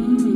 Mm-hmm.